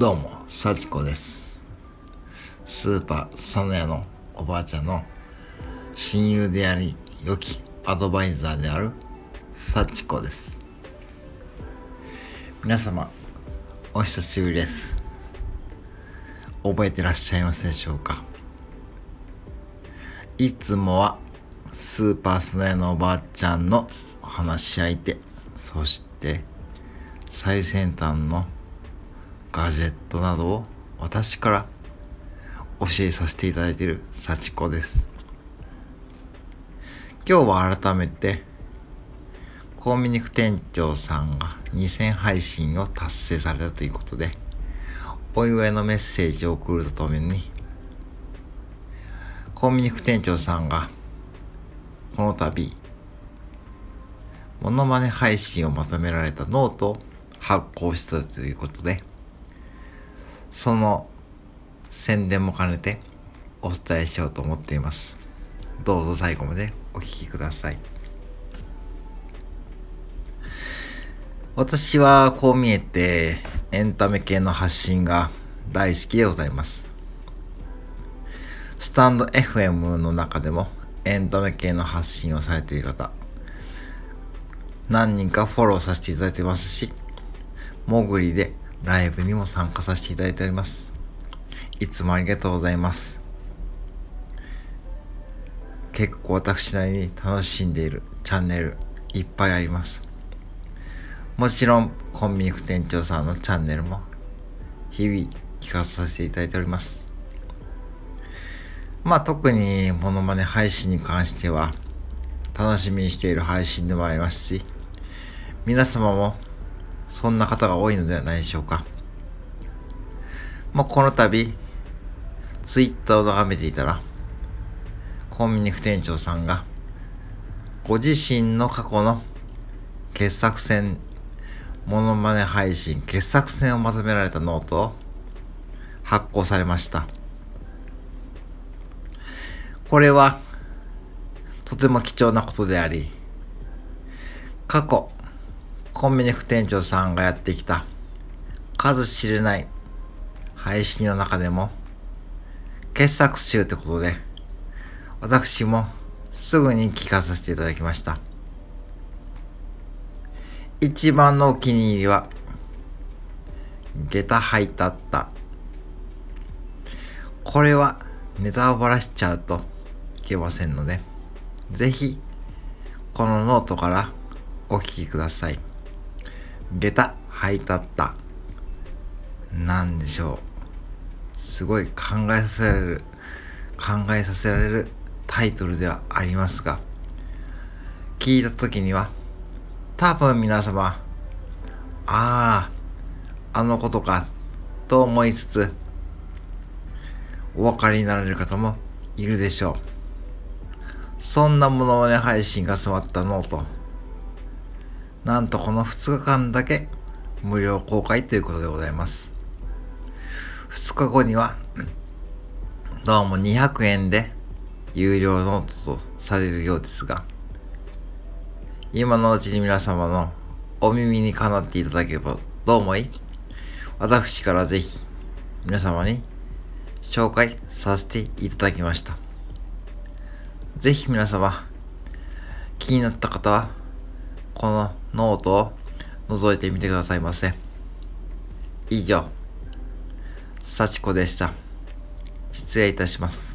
どうも、幸子です。スーパーサノヤのおばあちゃんの親友であり、良きアドバイザーである幸子です。皆様、お久しぶりです。覚えてらっしゃいますでしょうか？いつもはスーパーサノヤのおばあちゃんの話し相手、そして最先端のガジェットなどを私から教えさせていただいている幸子です。今日は改めてコンビニ副店長さんが2000配信を達成されたということでお祝いのメッセージを送るとともにコンビニ副店長さんがこの度モノマネ配信をまとめられたノートを発行したということでその宣伝も兼ねてお伝えしようと思っています。どうぞ最後までお聞きください。私はこう見えてエンタメ系の発信が大好きでございます。スタンド FM の中でもエンタメ系の発信をされている方何人かフォローさせていただいてますしもぐりでライブにも参加させていただいております。いつもありがとうございます。結構私なりに楽しんでいるチャンネルいっぱいあります。もちろんコンビニ副店長さんのチャンネルも日々聞かさせていただいております。まあ特にモノマネ配信に関しては楽しみにしている配信でもありますし皆様もそんな方が多いのではないでしょうか。まあ、この度、ツイッターを眺めていたら、コンビニ副店長さんが、ご自身の過去の傑作選、モノマネ配信、傑作選をまとめられたノートを発行されました。これは、とても貴重なことであり、過去、コンビニ副店長さんがやってきた。数知れない。配信の中でも。傑作集ってことで。私もすぐに聞かさせていただきました。一番のお気に入りは。下駄履いたった。これはネタをばらしちゃうと。いけませんので。ぜひこのノートからお聞きください。下駄履いたった。なんでしょう。すごい考えさせられる考えさせられるタイトルではありますが聞いた時には多分皆様あああのことかと思いつつお分かりになられる方もいるでしょう。そんなものまね配信が詰まったノートなんとこの2日間だけ無料公開ということでございます。2日後には、どうも200円で有料ノートとされるようですが、今のうちに皆様のお耳にかなっていただければどう思い私からぜひ皆様に紹介させていただきました。ぜひ皆様気になった方はこのノートを覗いてみてくださいませ。以上、幸子でした。失礼いたします。